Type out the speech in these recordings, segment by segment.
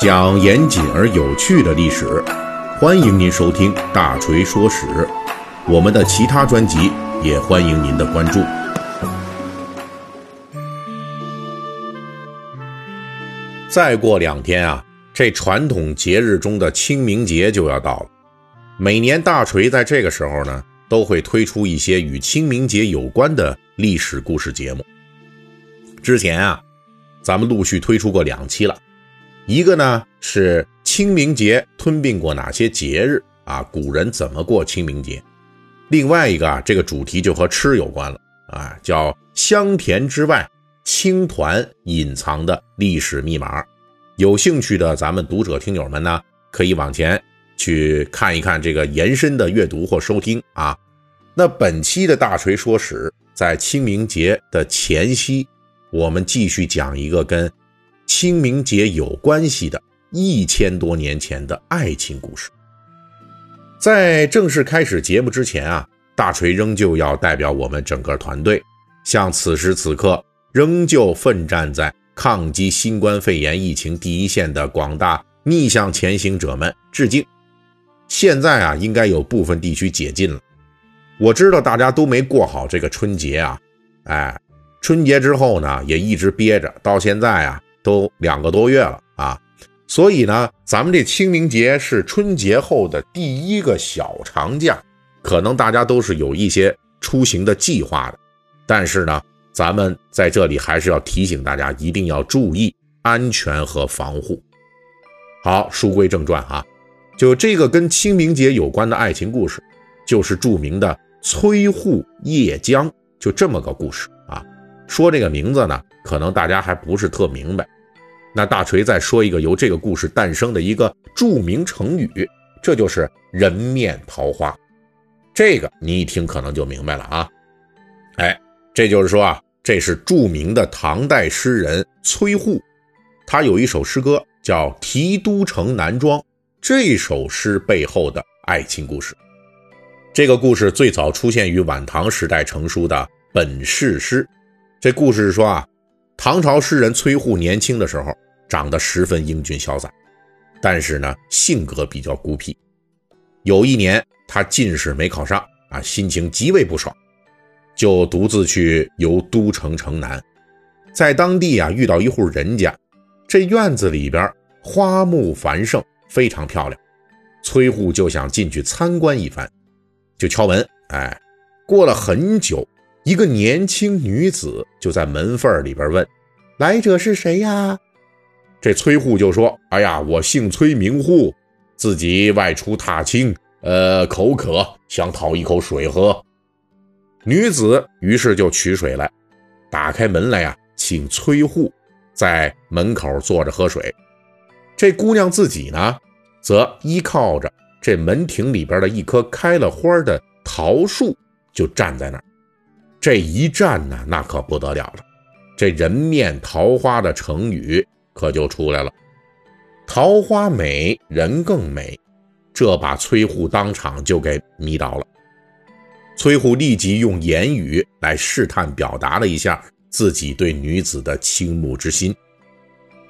讲严谨而有趣的历史，欢迎您收听《大锤说史》。我们的其他专辑也欢迎您的关注。再过两天啊，这传统节日中的清明节就要到了。每年大锤在这个时候呢，都会推出一些与清明节有关的历史故事节目。之前啊，咱们陆续推出过两期了，一个呢是清明节吞并过哪些节日啊？古人怎么过清明节？另外一个啊，这个主题就和吃有关了啊，叫香甜之外，青团隐藏的历史密码。有兴趣的咱们读者听友们呢，可以往前去看一看这个延伸的阅读或收听啊。那本期的大锤说史，在清明节的前夕。我们继续讲一个跟清明节有关系的一千多年前的爱情故事。在正式开始节目之前啊，大锤仍旧要代表我们整个团队，向此时此刻仍旧奋战在抗击新冠肺炎疫情第一线的广大逆向前行者们致敬。现在啊，应该有部分地区解禁了。我知道大家都没过好这个春节啊，哎。春节之后呢，也一直憋着，到现在啊，都两个多月了啊。所以呢，咱们这清明节是春节后的第一个小长假，可能大家都是有一些出行的计划的。但是呢，咱们在这里还是要提醒大家，一定要注意安全和防护。好，书归正传哈，就这个跟清明节有关的爱情故事，就是著名的崔护叶江，就这么个故事啊。说这个名字呢，可能大家还不是特明白。那大锤再说一个由这个故事诞生的一个著名成语，这就是“人面桃花”。这个你一听可能就明白了啊。哎，这就是说啊，这是著名的唐代诗人崔护，他有一首诗歌叫《题都城南庄》。这首诗背后的爱情故事，这个故事最早出现于晚唐时代成书的《本事诗》。这故事是说啊，唐朝诗人崔护年轻的时候长得十分英俊潇洒，但是呢性格比较孤僻。有一年他进士没考上啊，心情极为不爽，就独自去游都城城南，在当地啊遇到一户人家，这院子里边花木繁盛，非常漂亮。崔护就想进去参观一番，就敲门。哎，过了很久。一个年轻女子就在门缝里边问：“来者是谁呀？”这崔护就说：“哎呀，我姓崔，名护，自己外出踏青，呃，口渴，想讨一口水喝。”女子于是就取水来，打开门来呀，请崔护在门口坐着喝水。这姑娘自己呢，则依靠着这门庭里边的一棵开了花的桃树，就站在那儿。这一站呢，那可不得了了，这人面桃花的成语可就出来了。桃花美人更美，这把崔护当场就给迷倒了。崔护立即用言语来试探表达了一下自己对女子的倾慕之心。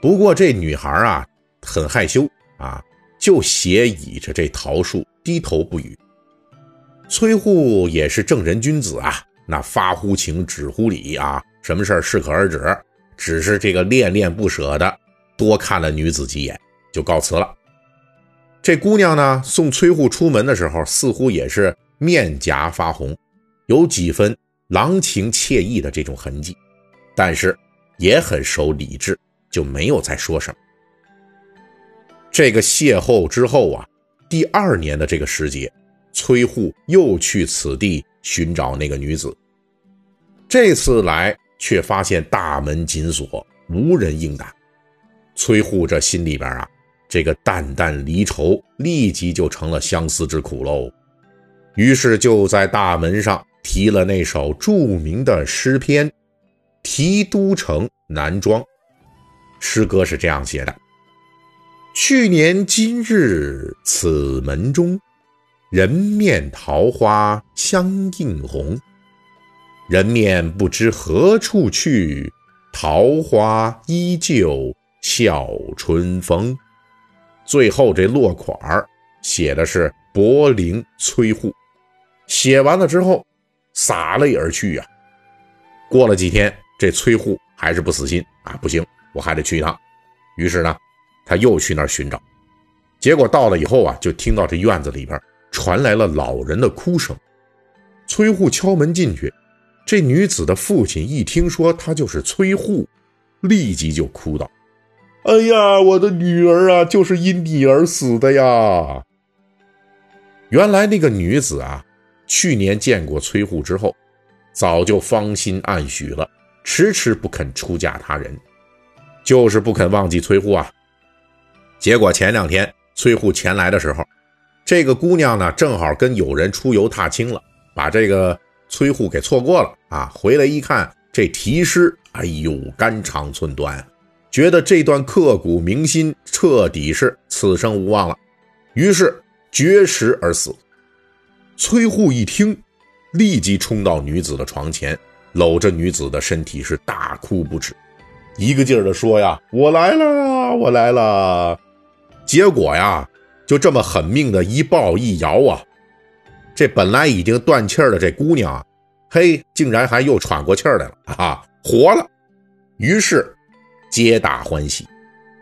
不过这女孩啊很害羞啊，就斜倚着这桃树低头不语。崔护也是正人君子啊。那发乎情，止乎礼啊，什么事儿适可而止，只是这个恋恋不舍的多看了女子几眼，就告辞了。这姑娘呢，送崔护出门的时候，似乎也是面颊发红，有几分郎情妾意的这种痕迹，但是也很守礼制，就没有再说什么。这个邂逅之后啊，第二年的这个时节，崔护又去此地寻找那个女子。这次来却发现大门紧锁，无人应答。崔护这心里边啊，这个淡淡离愁立即就成了相思之苦喽。于是就在大门上题了那首著名的诗篇《题都城南庄》。诗歌是这样写的：去年今日此门中，人面桃花相映红。人面不知何处去，桃花依旧笑春风。最后这落款儿写的是“柏林崔护”。写完了之后，洒泪而去呀。过了几天，这崔护还是不死心啊，不行，我还得去一趟。于是呢，他又去那儿寻找。结果到了以后啊，就听到这院子里边传来了老人的哭声。崔护敲门进去，这女子的父亲一听说他就是崔护，立即就哭道：“哎呀，我的女儿啊，就是因你而死的呀！”原来那个女子啊，去年见过崔护之后，早就芳心暗许了，迟迟不肯出嫁他人，就是不肯忘记崔护啊。结果前两天。崔护前来的时候，这个姑娘呢，正好跟友人出游踏青了，把这个崔护给错过了啊。回来一看这题诗，哎呦，肝肠寸断，觉得这段刻骨铭心，彻底是此生无望了，于是绝食而死。崔护一听，立即冲到女子的床前，搂着女子的身体是大哭不止，一个劲儿的说呀：“我来了，我来了。”结果呀，就这么狠命的一抱一摇啊，这本来已经断气儿的这姑娘啊，嘿，竟然还又喘过气儿来了啊，活了。于是，皆大欢喜，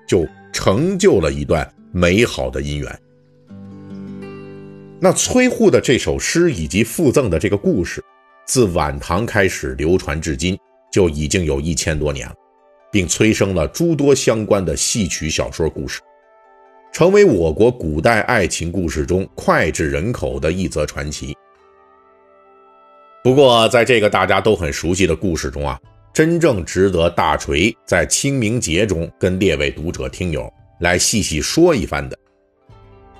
就成就了一段美好的姻缘。那崔护的这首诗以及附赠的这个故事，自晚唐开始流传至今，就已经有一千多年了，并催生了诸多相关的戏曲小说故事。成为我国古代爱情故事中脍炙人口的一则传奇。不过，在这个大家都很熟悉的故事中啊，真正值得大锤在清明节中跟列位读者听友来细细说一番的，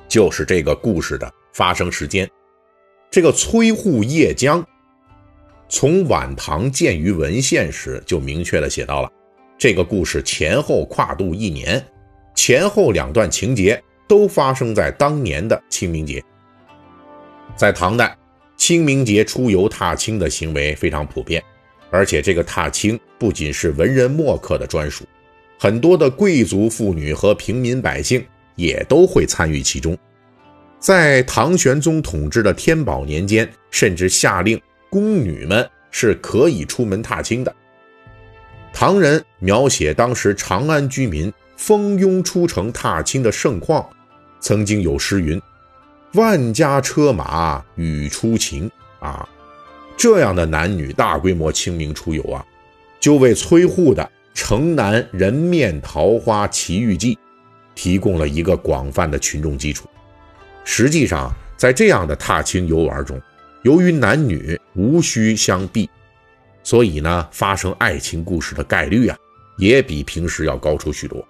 就是这个故事的发生时间。这个崔护夜江，从晚唐见于文献时就明确的写到了，这个故事前后跨度一年。前后两段情节都发生在当年的清明节。在唐代，清明节出游踏青的行为非常普遍，而且这个踏青不仅是文人墨客的专属，很多的贵族妇女和平民百姓也都会参与其中。在唐玄宗统治的天宝年间，甚至下令宫女们是可以出门踏青的。唐人描写当时长安居民。蜂拥出城踏青的盛况，曾经有诗云：“万家车马与出行啊！”这样的男女大规模清明出游啊，就为崔护的《城南人面桃花奇遇记》提供了一个广泛的群众基础。实际上，在这样的踏青游玩中，由于男女无需相避，所以呢，发生爱情故事的概率啊，也比平时要高出许多。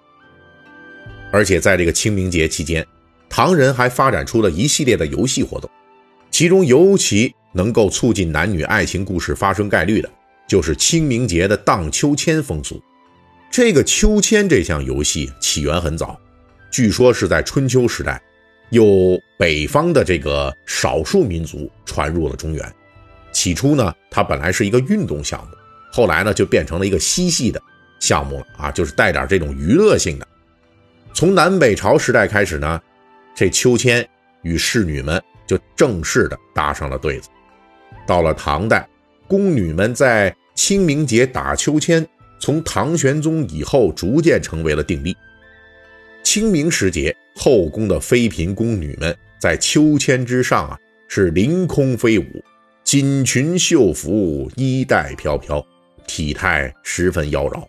而且在这个清明节期间，唐人还发展出了一系列的游戏活动，其中尤其能够促进男女爱情故事发生概率的，就是清明节的荡秋千风俗。这个秋千这项游戏起源很早，据说是在春秋时代，由北方的这个少数民族传入了中原。起初呢，它本来是一个运动项目，后来呢就变成了一个嬉戏的项目了啊，就是带点这种娱乐性的。从南北朝时代开始呢，这秋千与侍女们就正式的搭上了对子。到了唐代，宫女们在清明节打秋千，从唐玄宗以后逐渐成为了定例。清明时节，后宫的妃嫔宫女们在秋千之上啊，是凌空飞舞，锦裙绣服，衣带飘飘，体态十分妖娆，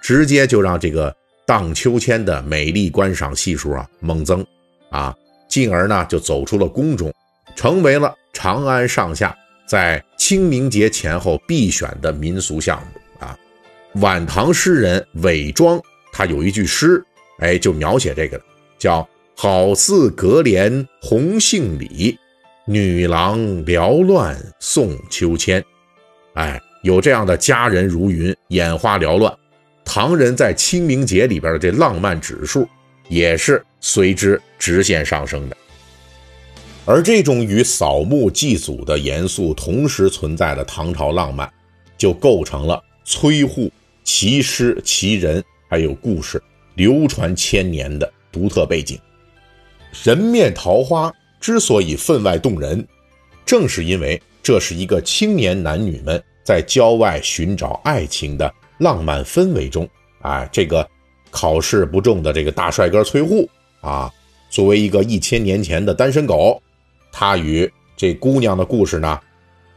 直接就让这个。荡秋千的美丽观赏系数啊猛增，啊，进而呢就走出了宫中，成为了长安上下在清明节前后必选的民俗项目啊。晚唐诗人韦庄他有一句诗，哎，就描写这个的，叫“好似隔帘红杏里，女郎缭乱送秋千”。哎，有这样的佳人如云，眼花缭乱。唐人在清明节里边的这浪漫指数，也是随之直线上升的。而这种与扫墓祭祖的严肃同时存在的唐朝浪漫，就构成了崔护其诗其人还有故事流传千年的独特背景。人面桃花之所以分外动人，正是因为这是一个青年男女们在郊外寻找爱情的浪漫氛围中，啊，这个考试不中的这个大帅哥崔护啊，作为一个一千年前的单身狗，他与这姑娘的故事呢，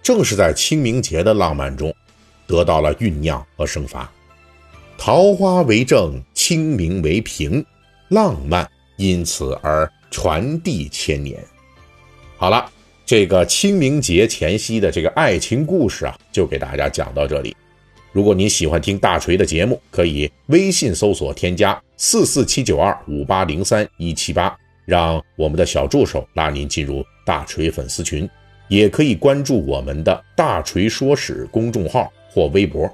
正是在清明节的浪漫中得到了酝酿和生发。桃花为证，清明为凭，浪漫因此而传递千年。好了，这个清明节前夕的这个爱情故事啊，就给大家讲到这里。如果您喜欢听大锤的节目，可以微信搜索添加四四七九二五八零三一七八，让我们的小助手拉您进入大锤粉丝群，也可以关注我们的大锤说史公众号或微博。